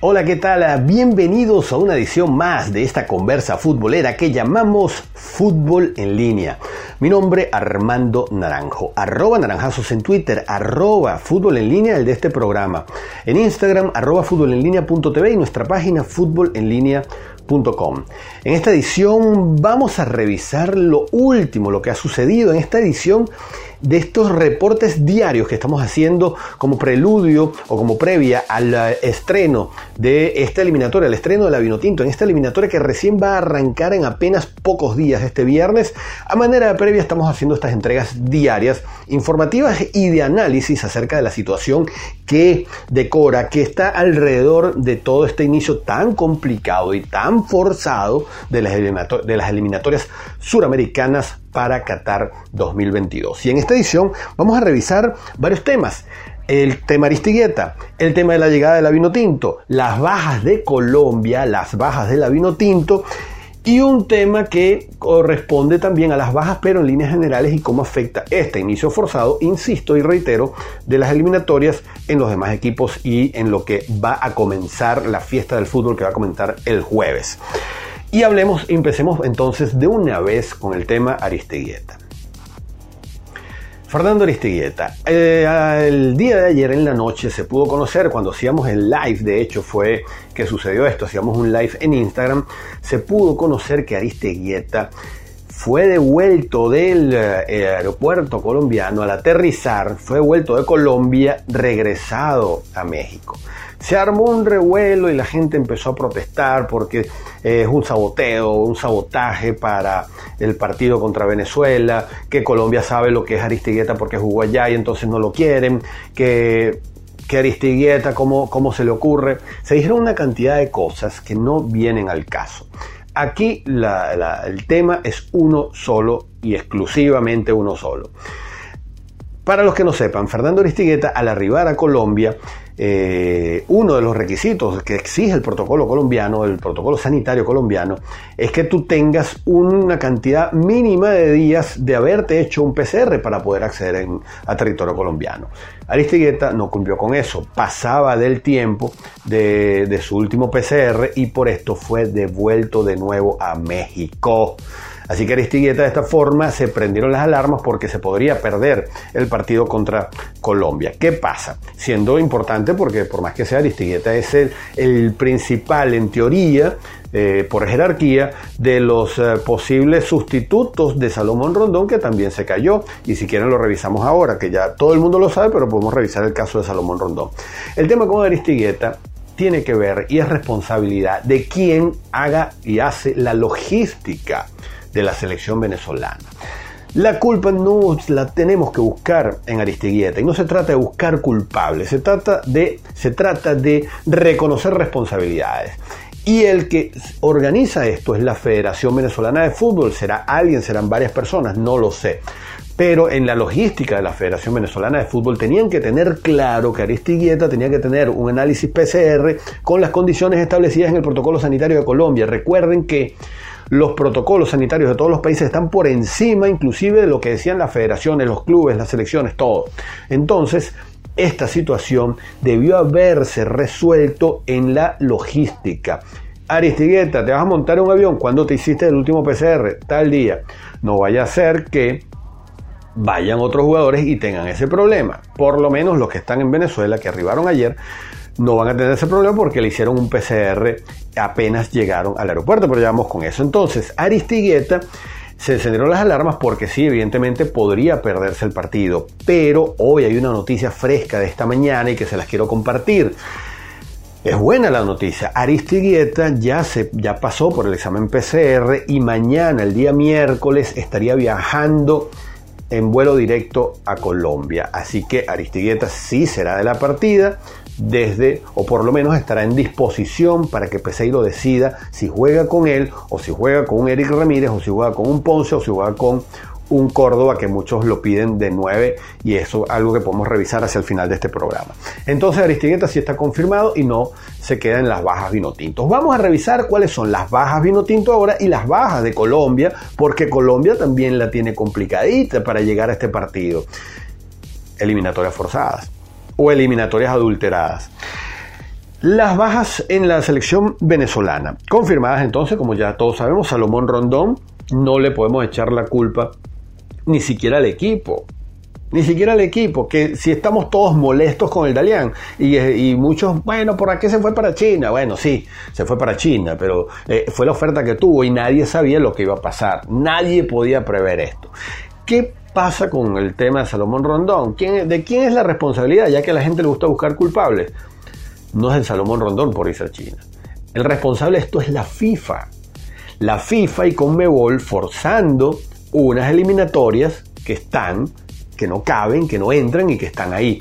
Hola, ¿qué tal? Bienvenidos a una edición más de esta conversa futbolera que llamamos Fútbol en línea. Mi nombre Armando Naranjo, arroba naranjazos en Twitter, arroba fútbol en línea el de este programa. En Instagram, arroba fútbol en y nuestra página fútbol en línea en esta edición vamos a revisar lo último, lo que ha sucedido en esta edición de estos reportes diarios que estamos haciendo como preludio o como previa al estreno de esta eliminatoria, el estreno de la Vinotinto, en esta eliminatoria que recién va a arrancar en apenas pocos días este viernes. A manera de previa estamos haciendo estas entregas diarias, informativas y de análisis acerca de la situación que decora, que está alrededor de todo este inicio tan complicado y tan forzado de las, eliminatorias suramericanas para Qatar 2022. Y en esta edición vamos a revisar varios temas. El tema Aristigueta, el tema de la llegada de la vino tinto, las bajas de Colombia, las bajas de la vino tinto y un tema que corresponde también a las bajas, pero en líneas generales y cómo afecta este inicio forzado, insisto y reitero, de las eliminatorias en los demás equipos y en lo que va a comenzar la fiesta del fútbol que va a comenzar el jueves. Y hablemos, empecemos entonces de una vez con el tema Aristeguieta. Fernando Aristeguieta, eh, el día de ayer en la noche se pudo conocer, cuando hacíamos el live, de hecho fue que sucedió esto, hacíamos un live en Instagram, se pudo conocer que Aristeguieta fue devuelto del eh, aeropuerto colombiano al aterrizar, fue devuelto de Colombia, regresado a México se armó un revuelo y la gente empezó a protestar porque es un saboteo, un sabotaje para el partido contra Venezuela, que Colombia sabe lo que es Aristigueta porque jugó allá y entonces no lo quieren, que que Aristigueta, cómo, cómo se le ocurre. Se dijeron una cantidad de cosas que no vienen al caso. Aquí el tema es uno solo y exclusivamente uno solo. Para los que no sepan, Fernando Aristigueta al arribar a Colombia eh, uno de los requisitos que exige el protocolo colombiano, el protocolo sanitario colombiano, es que tú tengas una cantidad mínima de días de haberte hecho un PCR para poder acceder a territorio colombiano. Aristigueta no cumplió con eso, pasaba del tiempo de, de su último PCR y por esto fue devuelto de nuevo a México. Así que Aristigueta de esta forma se prendieron las alarmas porque se podría perder el partido contra Colombia. ¿Qué pasa? Siendo importante porque por más que sea Aristigueta es el, principal en teoría eh, por jerarquía de los eh, posibles sustitutos de Salomón Rondón que también se cayó y si quieren lo revisamos ahora que ya todo el mundo lo sabe pero podemos revisar el caso de Salomón Rondón el tema con Aristigueta tiene que ver y es responsabilidad de quien haga y hace la logística de la selección venezolana. La culpa no la tenemos que buscar en Aristiguieta y no se trata de buscar culpables, se trata de, se trata de reconocer responsabilidades. Y el que organiza esto es la Federación Venezolana de Fútbol, será alguien, serán varias personas, no lo sé. Pero en la logística de la Federación Venezolana de Fútbol tenían que tener claro que Aristiguieta tenía que tener un análisis PCR con las condiciones establecidas en el protocolo sanitario de Colombia. Recuerden que los protocolos sanitarios de todos los países están por encima inclusive de lo que decían las federaciones, los clubes, las selecciones, todo. Entonces, esta situación debió haberse resuelto en la logística. Aristigueta, te vas a montar un avión cuando te hiciste el último PCR, tal día. No vaya a ser que vayan otros jugadores y tengan ese problema. Por lo menos los que están en Venezuela, que arribaron ayer, no van a tener ese problema porque le hicieron un PCR apenas llegaron al aeropuerto, pero ya vamos con eso. Entonces, Aristigueta se encendieron las alarmas porque sí, evidentemente podría perderse el partido, pero hoy hay una noticia fresca de esta mañana y que se las quiero compartir. Es buena la noticia. Aristigueta ya, se, ya pasó por el examen PCR y mañana, el día miércoles, estaría viajando en vuelo directo a Colombia. Así que Aristigueta sí será de la partida desde, o por lo menos estará en disposición para que Peseiro decida si juega con él, o si juega con un Eric Ramírez, o si juega con un Ponce, o si juega con un Córdoba que muchos lo piden de 9 y eso es algo que podemos revisar hacia el final de este programa. Entonces Aristigueta sí está confirmado y no se queda en las bajas vinotintos. Vamos a revisar cuáles son las bajas vinotinto ahora y las bajas de Colombia, porque Colombia también la tiene complicadita para llegar a este partido. Eliminatorias forzadas o eliminatorias adulteradas. Las bajas en la selección venezolana, confirmadas entonces, como ya todos sabemos, Salomón Rondón, no le podemos echar la culpa ni siquiera al equipo, ni siquiera al equipo, que si estamos todos molestos con el Dalian y, muchos, bueno, ¿por qué se fue para China? Bueno, sí, se fue para China, pero eh, fue la oferta que tuvo y nadie sabía lo que iba a pasar, nadie podía prever esto. ¿Qué pasa con el tema de Salomón Rondón? ¿Quién, ¿De quién es la responsabilidad? Ya que a la gente le gusta buscar culpables no es el Salomón Rondón por irse a China. El responsable de esto es la FIFA. La FIFA y Conmebol forzando unas eliminatorias que están, que no caben, que no entran y que están ahí.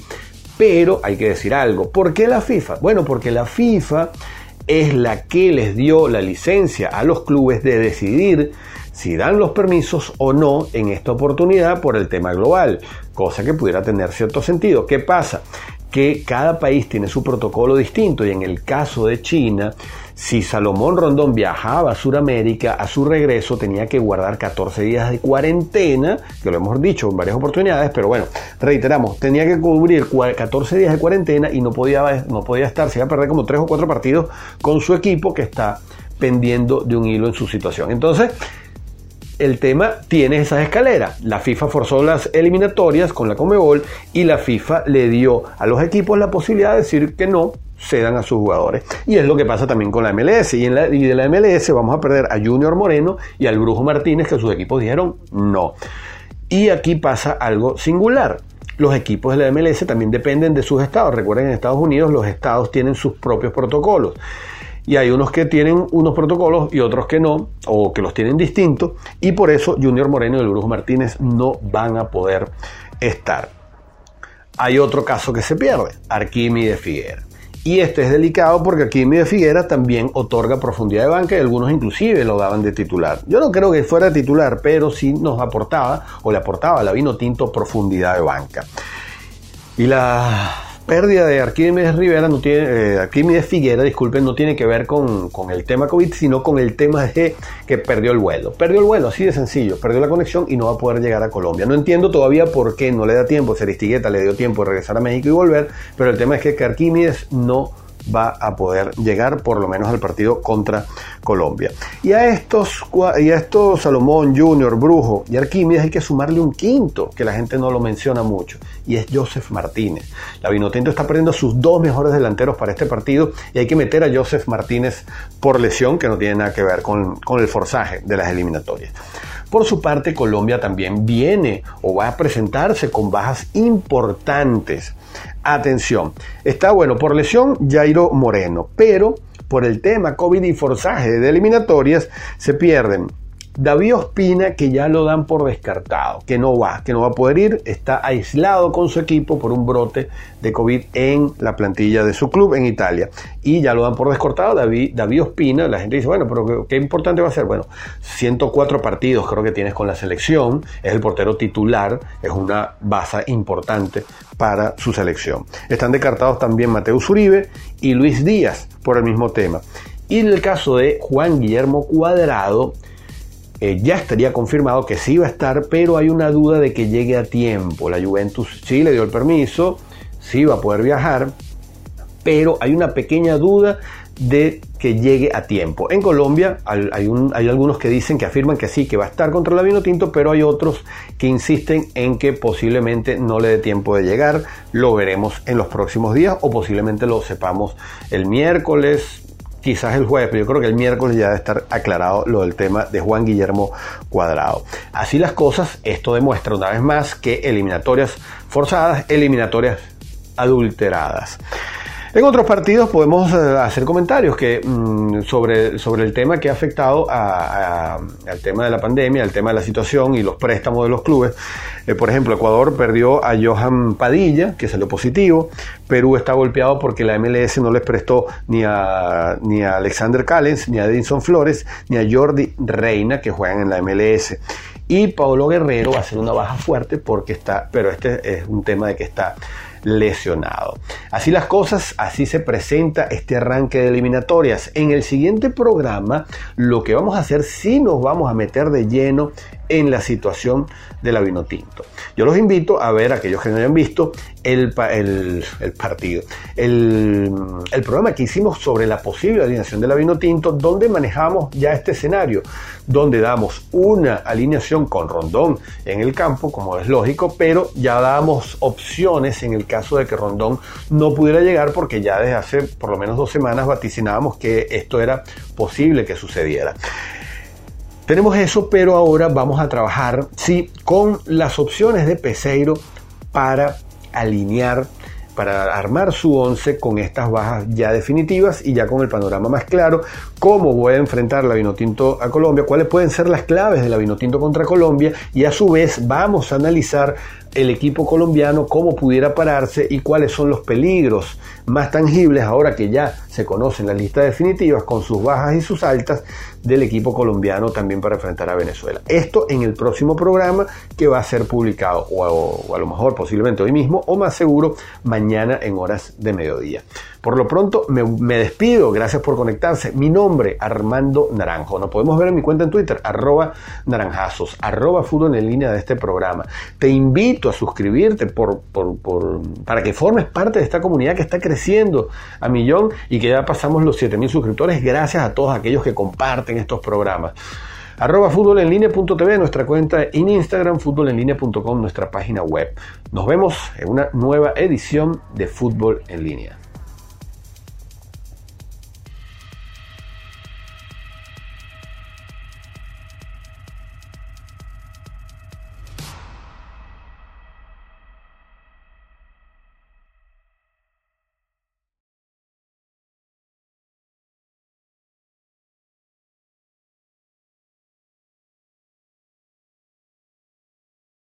Pero hay que decir algo. ¿Por qué la FIFA? Bueno, porque la FIFA es la que les dio la licencia a los clubes de decidir si dan los permisos o no en esta oportunidad por el tema global, cosa que pudiera tener cierto sentido. ¿Qué pasa? que cada país tiene su protocolo distinto y en el caso de China, si Salomón Rondón viajaba a Sudamérica, a su regreso tenía que guardar 14 días de cuarentena, que lo hemos dicho en varias oportunidades, pero bueno, reiteramos, tenía que cubrir 14 días de cuarentena y no podía, no podía estar, se iba a perder como 3 o 4 partidos con su equipo que está pendiendo de un hilo en su situación. Entonces, el tema tiene esas escaleras. La FIFA forzó las eliminatorias con la Comebol y la FIFA le dio a los equipos la posibilidad de decir que no cedan a sus jugadores. Y es lo que pasa también con la MLS. Y, en la, y de la MLS vamos a perder a Junior Moreno y al Brujo Martínez, que sus equipos dijeron no. Y aquí pasa algo singular. Los equipos de la MLS también dependen de sus estados. Recuerden, en Estados Unidos los estados tienen sus propios protocolos y hay unos que tienen unos protocolos y otros que no, o que los tienen distintos, y por eso Junior Moreno y el Brujo Martínez no van a poder estar. Hay otro caso que se pierde, Arquímedes Figuera. Y este es delicado porque Arquímedes Figuera también otorga profundidad de banca y algunos inclusive lo daban de titular. Yo no creo que fuera titular, pero sí nos aportaba o le aportaba a la vino tinto profundidad de banca. Y la pérdida de Arquímedes Rivera no tiene, eh, Arquímedes Figuera, disculpen, no tiene que ver con, con, el tema COVID, sino con el tema de que perdió el vuelo. Perdió el vuelo, así de sencillo, perdió la conexión y no va a poder llegar a Colombia. No entiendo todavía por qué no le da tiempo, Seristigueta le dio tiempo de regresar a México y volver, pero el tema es que Arquímedes no va a poder llegar por lo menos al partido contra Colombia. Y a estos, y a estos Salomón, Junior, Brujo y Arquímedes hay que sumarle un quinto, que la gente no lo menciona mucho, y es Joseph Martínez. La Vinotinto está perdiendo sus dos mejores delanteros para este partido y hay que meter a Joseph Martínez por lesión, que no tiene nada que ver con, con el forzaje de las eliminatorias. Por su parte, Colombia también viene o va a presentarse con bajas importantes. Atención, está bueno por lesión Jairo Moreno, pero por el tema COVID y forzaje de eliminatorias se pierden David Ospina, que ya lo dan por descartado, que no va, que no va a poder ir, está aislado con su equipo por un brote de COVID en la plantilla de su club en Italia. Y ya lo dan por descartado, David, David Ospina, la gente dice, bueno, pero ¿qué importante va a ser? Bueno, 104 partidos creo que tienes con la selección, es el portero titular, es una base importante para su selección. Están descartados también Mateus Uribe y Luis Díaz por el mismo tema. Y en el caso de Juan Guillermo Cuadrado, eh, ya estaría confirmado que sí iba a estar, pero hay una duda de que llegue a tiempo. La Juventus sí le dio el permiso, sí va a poder viajar, pero hay una pequeña duda de que llegue a tiempo. En Colombia hay, hay, algunos que dicen que afirman que sí, que va a estar contra el vino tinto, pero hay otros que insisten en que posiblemente no le dé tiempo de llegar. Lo veremos en los próximos días o posiblemente lo sepamos el miércoles, quizás el jueves, pero yo creo que el miércoles ya debe estar aclarado lo del tema de Juan Guillermo Cuadrado. Así las cosas, esto demuestra una vez más que eliminatorias forzadas, eliminatorias adulteradas. En otros partidos podemos eh, hacer comentarios que, mm, sobre, sobre el tema que ha afectado al tema de la pandemia, al tema de la situación y los préstamos de los clubes. Eh, por ejemplo, Ecuador perdió a Johan Padilla, que salió positivo. Perú está golpeado porque la MLS no les prestó ni a, ni a Alexander Callens, ni a Edinson Flores, ni a Jordi Reina, que juegan en la MLS. Y Pablo Guerrero va a ser una baja fuerte porque está, pero este es un tema de que está lesionado. Así las cosas, así se presenta este arranque de eliminatorias. En el siguiente programa, lo que vamos a hacer, sí nos vamos a meter de lleno en la situación de la vino tinto. Yo los invito a ver, aquellos que no hayan visto, el, partido, el, el, programa que hicimos sobre la posible alineación de la vino tinto, donde manejamos ya este escenario, donde damos una alineación con Rondón en el campo, como es lógico, pero ya damos opciones en el caso de que Rondón no pudiera llegar, porque ya desde hace por lo menos dos semanas vaticinábamos que esto era posible que sucediera. Tenemos eso, pero ahora vamos a trabajar, sí, con las opciones de Peseiro para alinear, para armar su once con estas bajas ya definitivas y ya con el panorama más claro, cómo voy a enfrentar la Vinotinto a Colombia, cuáles pueden ser las claves de la Vinotinto contra Colombia y a su vez vamos a analizar el equipo colombiano, cómo pudiera pararse y cuáles son los peligros más tangibles ahora que ya se conocen las listas definitivas con sus bajas y sus altas del equipo colombiano también para enfrentar a Venezuela. Esto en el próximo programa que va a ser publicado o, a lo mejor posiblemente hoy mismo o más seguro mañana en horas de mediodía. Por lo pronto me, despido, gracias por conectarse. Mi nombre, Armando Naranjo. Nos podemos ver en mi cuenta en Twitter, arroba naranjazos, arroba fútbol en línea de este programa. Te invito a suscribirte para que formes parte de esta comunidad que está creciendo a millón y que ya pasamos los 7000 suscriptores gracias a todos aquellos que comparten estos programas arroba fútbolenlinea.tv, nuestra cuenta en Instagram, fútbolenlinea.com, nuestra página web. Nos vemos en una nueva edición de Fútbol en Línea.